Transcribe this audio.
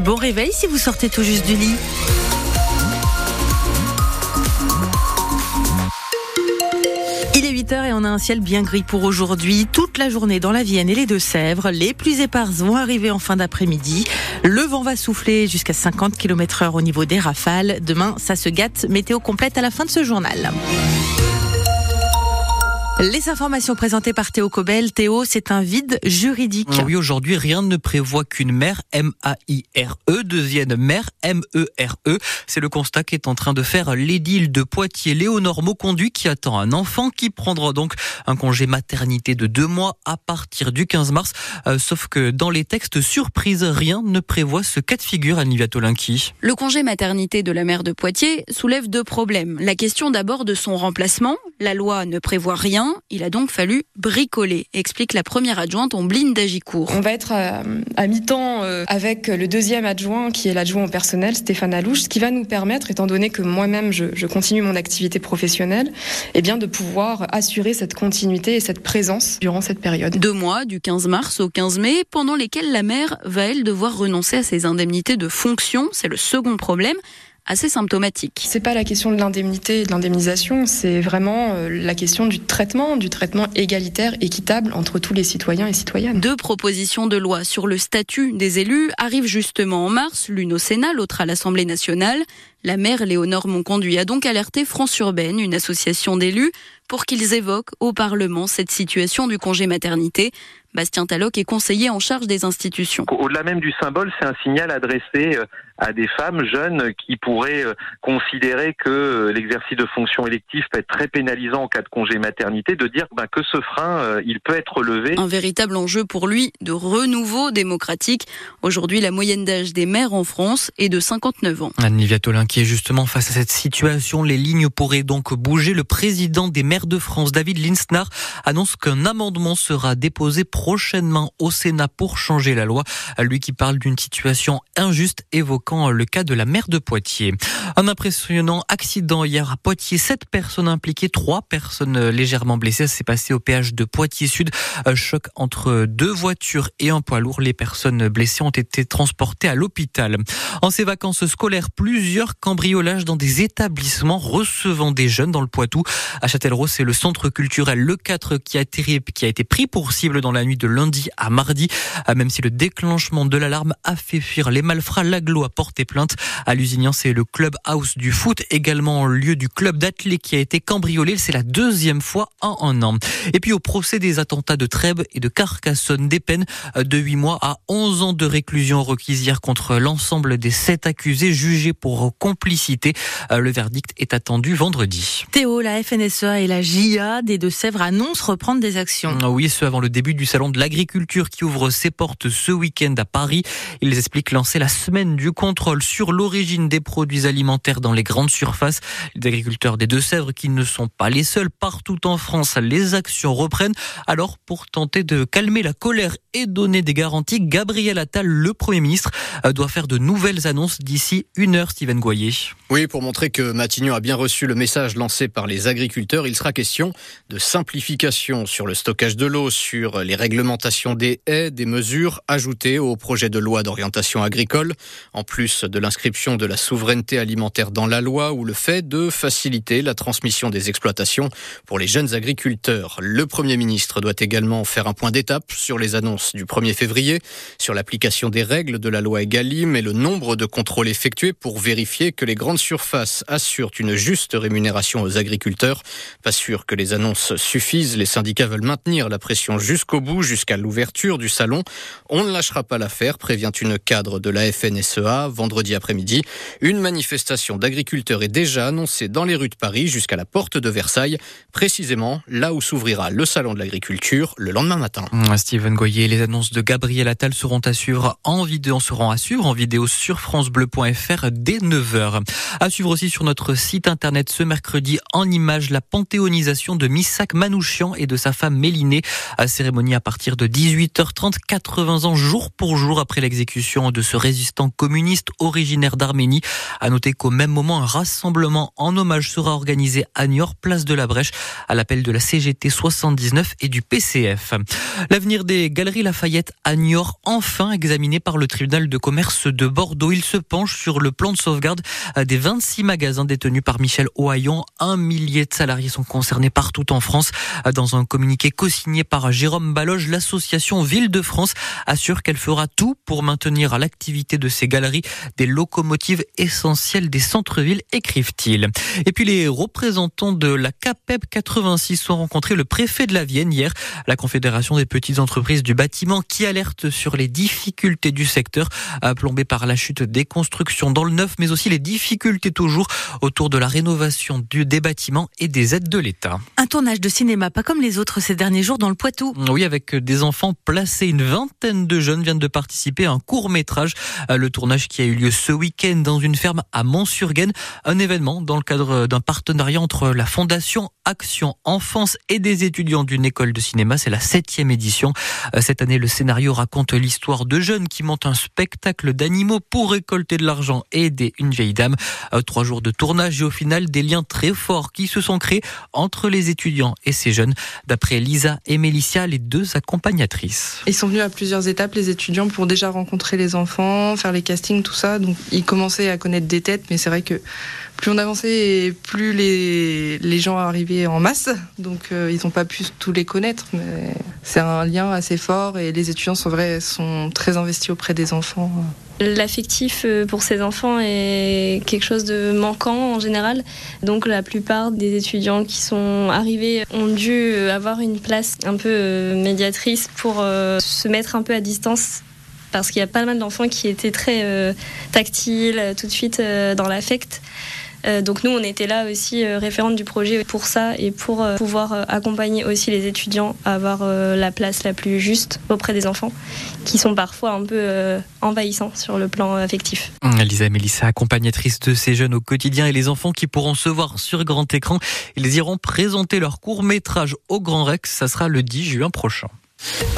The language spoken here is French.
Bon réveil si vous sortez tout juste du lit. Il est 8h et on a un ciel bien gris pour aujourd'hui. Toute la journée dans la Vienne et les Deux-Sèvres. Les pluies éparses vont arriver en fin d'après-midi. Le vent va souffler jusqu'à 50 km heure au niveau des rafales. Demain, ça se gâte. Météo complète à la fin de ce journal. Les informations présentées par Théo Cobel. Théo, c'est un vide juridique. Oui, aujourd'hui, rien ne prévoit qu'une mère, M-A-I-R-E, devienne mère, M-E-R-E. C'est le constat qu'est en train de faire l'édile de Poitiers, Léonore Mauconduit, qui attend un enfant qui prendra donc un congé maternité de deux mois à partir du 15 mars. Euh, sauf que dans les textes surprise, rien ne prévoit ce cas de figure, Annie Tolinki. Le congé maternité de la mère de Poitiers soulève deux problèmes. La question d'abord de son remplacement. La loi ne prévoit rien il a donc fallu bricoler, explique la première adjointe Ombline d'Agicourt. On va être à, mi-temps euh, avec le deuxième adjoint qui est l'adjoint au personnel, Stéphane Alouche, ce qui va nous permettre, étant donné que moi-même je, continue mon activité professionnelle, eh bien de pouvoir assurer cette continuité et cette présence durant cette période. Deux mois, du 15 mars au 15 mai, pendant lesquels la mère va elle devoir renoncer à ses indemnités de fonction. C'est le second problème assez symptomatique. C'est pas la question de l'indemnité et de l'indemnisation, c'est vraiment euh, la question du traitement, du traitement égalitaire, équitable entre tous les citoyens et citoyennes. Deux propositions de loi sur le statut des élus arrivent justement en mars, l'une au Sénat, l'autre à l'Assemblée nationale. La maire Léonore Monconduit a donc alerté France Urbaine, une association d'élus, pour qu'ils évoquent au Parlement cette situation du congé maternité. Bastien Talloc est conseiller en charge des institutions. Au-delà même du symbole, c'est un signal adressé euh, à des femmes jeunes qui pourraient euh, considérer que euh, l'exercice de fonctions électives peut être très pénalisant en cas de congé maternité, de dire ben, que ce frein, il peut être levé. Un véritable enjeu pour lui de renouveau démocratique. Aujourd'hui, la moyenne d'âge des maires en France est de 59 ans. Anne Viatolin qui est justement face à cette situation. Les lignes pourraient donc bouger. Le président des maires de France, David Linsnar, annonce qu'un amendement sera déposé prochainement au Sénat pour changer la loi. Lui qui parle d'une situation injuste évoquant le cas de la maire de Poitiers. Un impressionnant accident hier à Poitiers. Sept personnes impliquées, trois personnes légèrement blessées. Ça s'est passé au péage de Poitiers Sud. Un choc entre deux voitures et un poids lourd. Les personnes blessées ont été transportées à l'hôpital. En ces vacances scolaires, plusieurs cambriolages dans des établissements recevant des jeunes dans le Poitou. À Châtellerault, c'est le centre culturel Le 4 qui a, été, qui a été pris pour cible dans la nuit de lundi à mardi. Ah, même si le déclenchement de l'alarme a fait fuir les malfrats, l'aglo a porté plainte. À Lusignan, c'est le club house du foot, également lieu du club d'athlètes qui a été cambriolé. C'est la deuxième fois en un an. Et puis au procès des attentats de Trèbes et de Carcassonne, des peines de 8 mois à 11 ans de réclusion requises hier contre l'ensemble des sept accusés jugés pour complicité. Euh, le verdict est attendu vendredi. Théo, la FNSEA et la JA des Deux-Sèvres annoncent reprendre des actions. Ah oui, ce avant le début du salon de l'agriculture qui ouvre ses portes ce week-end à Paris. Ils expliquent lancer la semaine du contrôle sur l'origine des produits alimentaires dans les grandes surfaces. Les agriculteurs des Deux-Sèvres qui ne sont pas les seuls partout en France, les actions reprennent. Alors, pour tenter de calmer la colère et donner des garanties, Gabriel Attal, le Premier ministre, euh, doit faire de nouvelles annonces d'ici une heure, Steven Goyer. Oui, pour montrer que Matignon a bien reçu le message lancé par les agriculteurs, il sera question de simplification sur le stockage de l'eau, sur les réglementations des haies, des mesures ajoutées au projet de loi d'orientation agricole, en plus de l'inscription de la souveraineté alimentaire dans la loi ou le fait de faciliter la transmission des exploitations pour les jeunes agriculteurs. Le Premier ministre doit également faire un point d'étape sur les annonces du 1er février, sur l'application des règles de la loi Egalim et le nombre de contrôles effectués pour vérifier que les grandes surfaces assurent une juste rémunération aux agriculteurs. Pas sûr que les annonces suffisent. Les syndicats veulent maintenir la pression jusqu'au bout, jusqu'à l'ouverture du salon. On ne lâchera pas l'affaire, prévient une cadre de la FNSEA vendredi après-midi. Une manifestation d'agriculteurs est déjà annoncée dans les rues de Paris jusqu'à la porte de Versailles, précisément là où s'ouvrira le salon de l'agriculture le lendemain matin. Steven Goyer, les annonces de Gabriel Attal seront à suivre en vidéo, seront à suivre en vidéo sur francebleu.fr dès 9h. À suivre aussi sur notre site internet ce mercredi en images la panthéonisation de Missak Manouchian et de sa femme Mélinée. À cérémonie à partir de 18h30, 80 ans jour pour jour après l'exécution de ce résistant communiste originaire d'Arménie. À noter qu'au même moment, un rassemblement en hommage sera organisé à Niort, place de la Brèche, à l'appel de la CGT 79 et du PCF. L'avenir des Galeries Lafayette à Niort, enfin examiné par le tribunal de commerce de Bordeaux. Il se penche sur le plan de sauvegarde des 26 magasins détenus par Michel Ohaillon. Un millier de salariés sont concernés partout en France. Dans un communiqué co-signé par Jérôme L'association Ville de France assure qu'elle fera tout pour maintenir à l'activité de ces galeries des locomotives essentielles des centres-villes, écrivent-ils. Et puis les représentants de la CAPEB 86 ont rencontré le préfet de la Vienne hier, la Confédération des petites entreprises du bâtiment qui alerte sur les difficultés du secteur plombé par la chute des constructions dans le neuf, mais aussi les difficultés toujours autour de la rénovation du, des bâtiments et des aides de l'État. Un tournage de cinéma, pas comme les autres ces derniers jours dans le Poitou. Oui, avec des enfants placés, une vingtaine de jeunes viennent de participer à un court métrage. Le tournage qui a eu lieu ce week-end dans une ferme à Mont-sur-Gaine, un événement dans le cadre d'un partenariat entre la Fondation Action Enfance et des étudiants d'une école de cinéma. C'est la septième édition. Cette année, le scénario raconte l'histoire de jeunes qui montent un spectacle d'animaux pour récolter de l'argent et aider une vieille dame. Trois jours de tournage et au final des liens très forts qui se sont créés entre les étudiants et ces jeunes. D'après Lisa et Mélicia, les deux Ils sont venus à plusieurs étapes, les étudiants, pour déjà rencontrer les enfants, faire les castings, tout ça. Donc ils commençaient à connaître des têtes, mais c'est vrai que plus on avançait, plus les, les gens arrivaient en masse. Donc euh, ils n'ont pas pu tous les connaître, mais c'est un lien assez fort et les étudiants sont, vrais, sont très investis auprès des enfants. L'affectif euh, pour ces enfants est quelque chose de manquant en général. Donc la plupart des étudiants qui sont arrivés ont dû avoir une place un peu euh, médiatrice pour se mettre un peu à distance parce qu'il y a pas mal d'enfants qui étaient très tactiles, tout de suite dans l'affect. Donc nous, on était là aussi référente du projet pour ça et pour pouvoir accompagner aussi les étudiants à avoir la place la plus juste auprès des enfants qui sont parfois un peu envahissants sur le plan affectif. Lisa Mélissa, accompagnatrice de ces jeunes au quotidien et les enfants qui pourront se voir sur grand écran, ils iront présenter leur court métrage au Grand Rex. Ça sera le 10 juin prochain.